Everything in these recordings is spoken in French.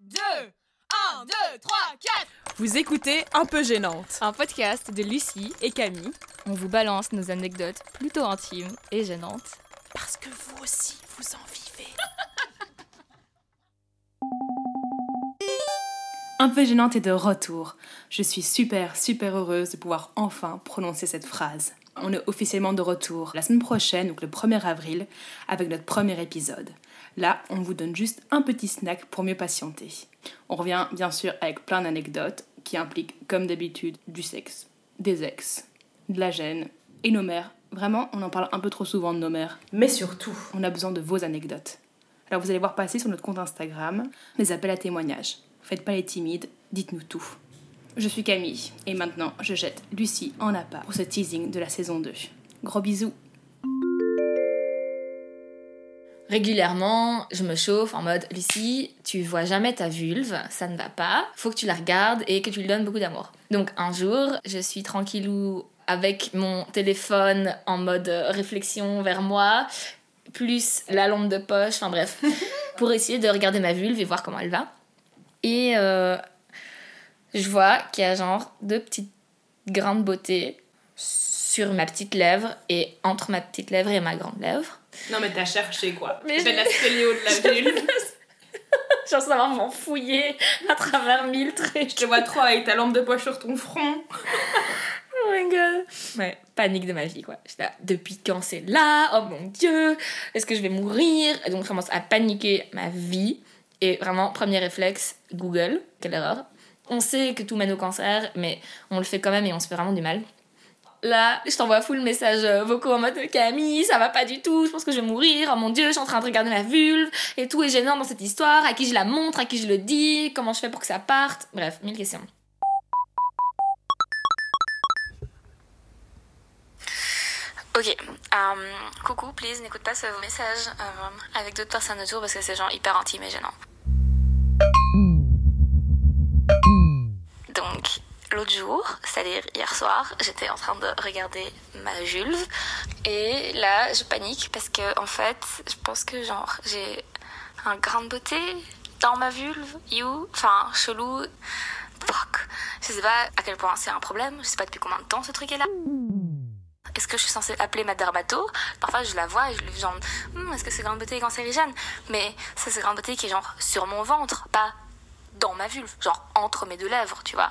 2, 1, 2, 3, 4 Vous écoutez Un peu gênante. Un podcast de Lucie Et Camille. On vous balance nos anecdotes plutôt intimes et gênantes. Parce que vous aussi, vous en vivez. Un peu gênante est de retour. Je suis super, super heureuse de pouvoir enfin prononcer cette phrase. On est officiellement de retour la semaine prochaine, donc le 1er avril, avec notre premier épisode. Là, on vous donne juste un petit snack pour mieux patienter. On revient bien sûr avec plein d'anecdotes qui impliquent, comme d'habitude, du sexe, des ex, de la gêne et nos mères. Vraiment, on en parle un peu trop souvent de nos mères. Mais surtout, on a besoin de vos anecdotes. Alors vous allez voir passer sur notre compte Instagram les appels à témoignages. Faites pas les timides, dites-nous tout. Je suis Camille et maintenant je jette Lucie en appât pour ce teasing de la saison 2. Gros bisous Régulièrement, je me chauffe en mode Lucie, tu vois jamais ta vulve, ça ne va pas, faut que tu la regardes et que tu lui donnes beaucoup d'amour. Donc un jour, je suis tranquillou avec mon téléphone en mode réflexion vers moi, plus la lampe de poche, enfin bref, pour essayer de regarder ma vulve et voir comment elle va. Et euh, je vois qu'il y a genre deux petites grains de beauté sur ma petite lèvre et entre ma petite lèvre et ma grande lèvre. Non mais t'as cherché quoi Mais T'as je- la stéléo de la vulve. Genre ça va m'en fouiller à travers mille traits. Je te vois trop avec ta lampe de poche sur ton front. Oh my god. Ouais, panique de ma vie quoi. J'étais là, depuis quand c'est là? Oh mon dieu Est-ce que je vais mourir? Et donc je commence à paniquer ma vie. Et vraiment, premier réflexe, Google. Quelle erreur. On sait que tout mène au cancer, mais on le fait quand même et on se fait vraiment du mal. Là, je t'envoie full message euh, vocaux en mode Camille, ça va pas du tout, je pense que je vais mourir, oh mon dieu, je suis en train de regarder ma vulve, et tout est gênant dans cette histoire, à qui je la montre, à qui je le dis, comment je fais pour que ça parte, bref, mille questions. Ok, euh, coucou, please, n'écoute pas ce message euh, avec d'autres personnes autour parce que c'est genre hyper intime et gênant. Jour, c'est-à-dire hier soir, j'étais en train de regarder ma vulve et là, je panique parce que en fait, je pense que genre j'ai un grain de beauté dans ma vulve, you, enfin chelou. Fuck, je sais pas à quel point c'est un problème, je sais pas depuis combien de temps ce truc est là. Est-ce que je suis censée appeler ma dermato? Parfois, je la vois et je lui dis genre, Hmm, est-ce que c'est grande beauté est cancérigène Mais ça, c'est grande beauté qui est genre sur mon ventre, pas dans ma vulve, genre entre mes deux lèvres, tu vois.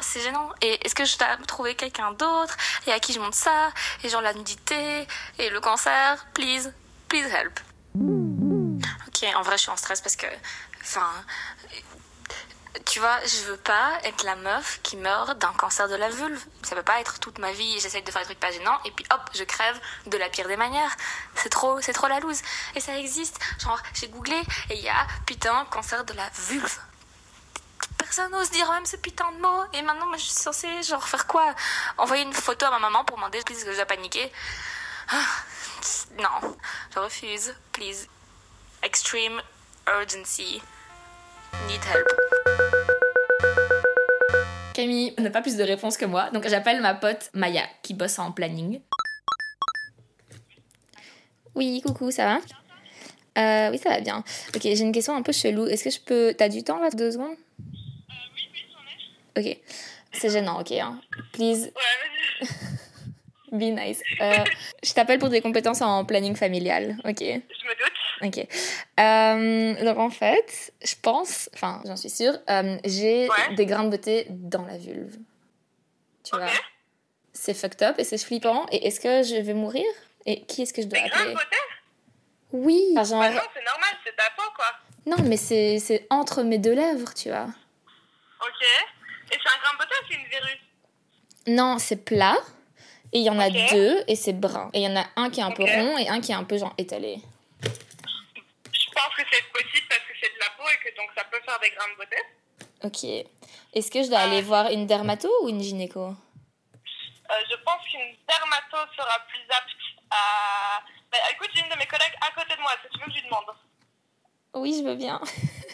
C'est gênant. Et est-ce que je dois trouver quelqu'un d'autre et à qui je montre ça Et genre la nudité et le cancer? Please, please help. Ok, en vrai, je suis en stress parce que, enfin, tu vois, je veux pas être la meuf qui meurt d'un cancer de la vulve. Ça peut pas être toute ma vie, j'essaie de faire des trucs pas gênants, et puis hop, je crève de la pire des manières. C'est trop, c'est trop la loose. Et ça existe. Genre, j'ai googlé, et il y a, putain, cancer de la vulve. Personne n'ose dire même ce putain de mot. Et maintenant, moi, je suis censée, genre, faire quoi? Envoyer une photo à ma maman pour demander please que je dois paniquer Ah, Non, je refuse. Please. Extreme urgency. Need help. Camille n'a pas plus de réponses que moi, donc j'appelle ma pote Maya qui bosse en planning. Oui, coucou, ça va? Euh, Oui, ça va bien. Ok, j'ai une question un peu chelou. Est-ce que je peux. T'as du temps là, deux secondes? Ok, c'est gênant, ok. Hein. Please. Be nice. Euh, je t'appelle pour des compétences en planning familial, ok Je me doute. Ok. Euh, donc en fait, je pense, enfin j'en suis sûre, euh, j'ai Ouais. des grains de beauté dans la vulve. Tu Ok. vois C'est fucked up et c'est flippant. Et est-ce que je vais mourir? Et qui est-ce que je dois Des grains de appeler? beauté? Oui. Enfin, genre, Bah non, c'est normal, c'est ta peau, quoi. non, mais c'est c'est entre mes deux lèvres, tu vois. Ok. Et c'est un grain de beauté ou c'est une verrue Non, c'est plat. Et il y en a deux et c'est brun. Et il y en a un qui est un peu rond et un qui est un peu genre étalé. Je pense que c'est possible parce que c'est de la peau et que donc ça peut faire des grains de beauté. Ok. Est-ce que je dois aller voir une dermato ou une gynéco? Euh, je pense qu'une dermato sera plus apte à. Bah, écoute, j'ai une de mes collègues à côté de moi. Est-ce que tu veux que je lui demande? Oui, je veux bien.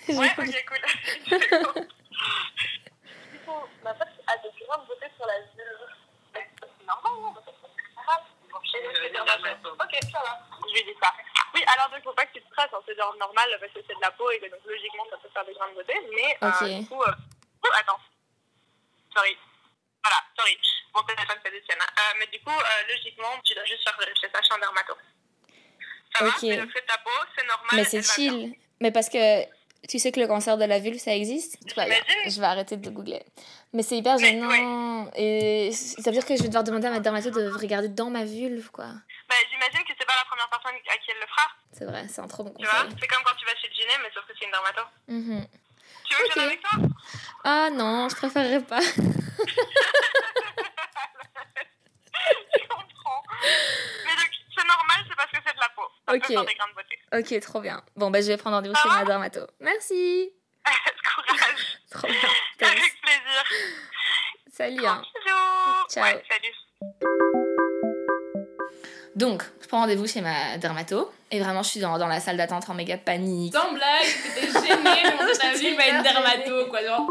Ouais, ok, cool. Du coup, ma pote a des grains de beauté sur la vulve. Mais C'est normal, non C'est pas grave. Ok, ça va. Je lui dis ça. Oui, alors donc faut pas que tu te stresses, hein, c'est genre normal parce que c'est de la peau et que donc logiquement ça peut faire des grains de beauté, mais euh, du coup, euh... oh, attends, sorry, voilà, sorry, mon téléphone fait des siennes. Euh, mais du coup, euh, logiquement, tu dois juste faire ça chez un dermato. Ça Ok. va, mais donc c'est ta peau, c'est normal. Mais c'est chill. Mais parce que tu sais que le cancer de la vulve, ça existe? Je vais arrêter de le googler. Mais c'est hyper gênant. Et ça veut dire que je vais devoir demander à ma dermato de regarder dans ma vulve, quoi. Bah, j'imagine que c'est pas la première personne à qui elle le fera, C'est vrai, c'est un trop bon tu vois? conseil. C'est comme quand tu vas chez le dîner, mais sauf que c'est une dermato. Mhm. Tu veux que je vienne Ok. avec toi? Ah non, je préférerais pas. Je comprends. Mais donc, c'est normal, c'est parce que c'est de la peau. Ça Ok. peut faire des grains de beauté. Ok, trop bien. Bon, bah je vais prendre rendez-vous chez ma dermato. Merci. Courage. Trop bien. Avec plaisir. Salut. Hein. Ciao. Ouais, salut. Donc, je prends rendez-vous chez ma dermato. Et vraiment, je suis dans, dans la salle d'attente en méga panique. Sans blague, t'étais gênée ta vie à une dermato, quoi. Genre.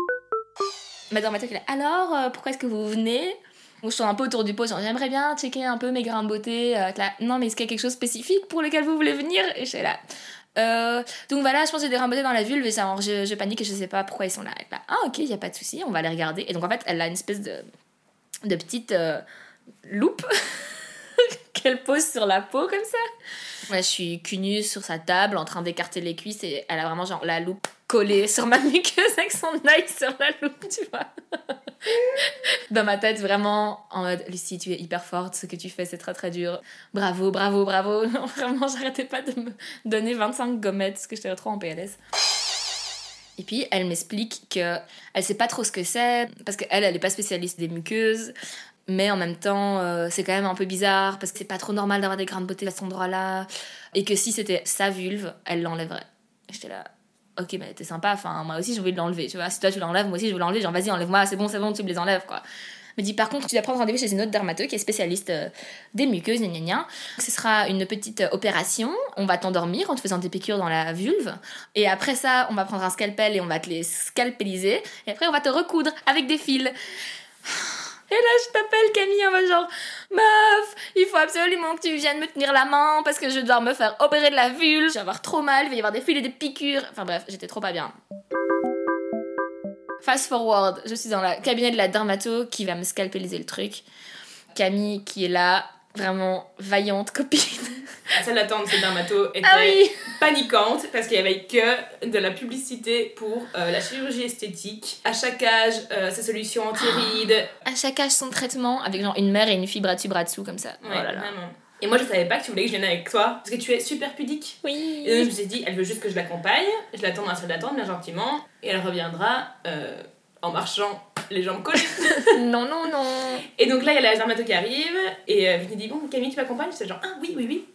Ma dermato est là, alors, euh, pourquoi est-ce que vous venez? Je tourne un peu autour du pot, genre, j'aimerais bien checker un peu mes grains de beauté. Euh, là, non, mais est-ce qu'il y a quelque chose de spécifique pour lequel vous voulez venir? Et je suis là. Euh, donc voilà, je pense que j'ai des grains de beauté dans la vulve et ça, je, je panique et je sais pas pourquoi ils sont là. Là, ah ok, il y a pas de souci, on va les regarder. Et donc en fait, elle a une espèce de, de petite euh, loupe qu'elle pose sur la peau comme ça. Ouais, je suis cul nu sur sa table en train d'écarter les cuisses et elle a vraiment genre la loupe collée sur ma muqueuse avec son œil sur la loupe, tu vois. Dans ma tête, vraiment en mode Lucie, tu es hyper forte, ce que tu fais c'est très très dur. Bravo, bravo, bravo. Non, vraiment, j'arrêtais pas de me donner 25 gommettes parce que j'étais trop en PLS. Et puis elle m'explique que elle sait pas trop ce que c'est parce qu'elle elle est pas spécialiste des muqueuses mais en même temps euh, c'est quand même un peu bizarre parce que c'est pas trop normal d'avoir des grains de beauté à cet endroit-là et que si c'était sa vulve elle l'enlèverait. J'étais là ok mais t'es sympa enfin moi aussi j'ai envie de l'enlever tu vois si toi tu l'enlèves moi aussi je veux l'enlever genre vas-y enlève-moi c'est bon c'est bon tu me les enlèves quoi. Me dit par contre tu dois prendre rendez-vous chez une autre dermato qui est spécialiste euh, des muqueuses gna gna. Ce sera une petite euh, opération on va t'endormir en te faisant des piqûres dans la vulve et après ça, on va prendre un scalpel et on va te les scalpeliser. Et après, on va te recoudre avec des fils. Et là, je t'appelle Camille en mode genre, meuf, il faut absolument que tu viennes me tenir la main parce que je vais devoir me faire opérer de la vulve. Je vais avoir trop mal, il va y avoir des fils et des piqûres. Enfin bref, j'étais trop pas bien. Fast forward, je suis dans le cabinet de la dermato qui va me scalpeliser le truc. Camille qui est là, vraiment vaillante copine. La salle d'attente, c'est dermato, était Ah oui paniquante parce qu'il y avait que de la publicité pour euh, la chirurgie esthétique. À chaque âge, euh, ses solutions anti-rides. À chaque âge son traitement avec genre une mère et une fille bras dessus bras dessous comme ça. Ouais, oh là là. vraiment. Et moi, je savais pas que tu voulais que je vienne avec toi parce que tu es super pudique. Oui. Et donc, je me suis dit, elle veut juste que je l'accompagne. Je l'attends dans la salle d'attente, bien gentiment. Et elle reviendra euh, en marchant les jambes collées. non non non. Et donc là, il y a la dermato qui arrive. Et euh, je me dis, bon, Camille, tu m'accompagnes? J'étais genre, ah oui, oui, oui.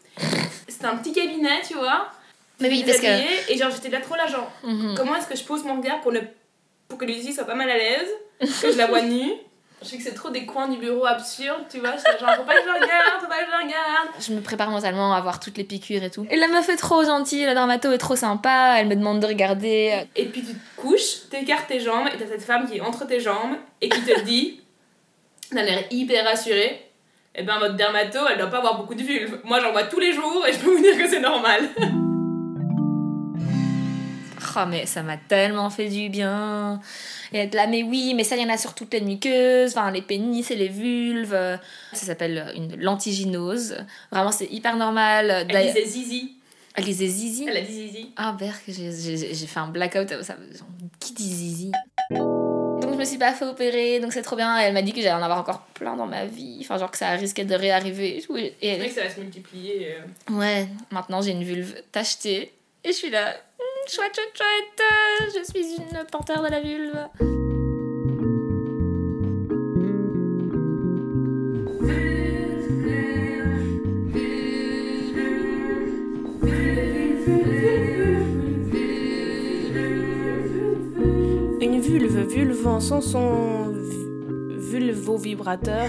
C'était un petit cabinet, tu vois. Mais oui parce que. Et genre, j'étais là trop là, genre, Mhm. comment est-ce que je pose mon regard pour, ne... pour que Lucie soit pas mal à l'aise Que je la vois nue? Je sais que c'est trop des coins du bureau absurdes, tu vois. Genre, faut pas que je regarde, faut pas que je regarde. Je me prépare mentalement à voir toutes les piqûres et tout. Et la meuf est trop gentille, la dermato est trop sympa, elle me demande de regarder. Et puis tu te couches, t'écartes tes jambes, et t'as cette femme qui est entre tes jambes et qui te dit, d'un air hyper rassuré, eh ben votre dermato, elle doit pas avoir beaucoup de vulve. Moi j'en vois tous les jours et je peux vous dire que c'est normal. Oh mais ça m'a tellement fait du bien. Et être là, mais oui, mais ça y en a sur toutes les muqueuses, enfin les pénis et les vulves. Ça s'appelle une lentiginose. Vraiment c'est hyper normal. Elle disait zizi. Elle disait zizi. Elle a dit zizi. Ah, Berk, j'ai- fait un blackout. Ça, genre, qui dit zizi? Donc, je me suis pas fait opérer, donc c'est trop bien. Et elle m'a dit que j'allais en avoir encore plein dans ma vie. Enfin, genre que ça risquait de réarriver et. Et C'est vrai elle- que ça va se multiplier. euh. ouais, maintenant j'ai une vulve tachetée. Et je suis là, chouette, chouette, chouette. Je suis une panthère de la vulve. Vulve en son son vu- vulvo-vibrateur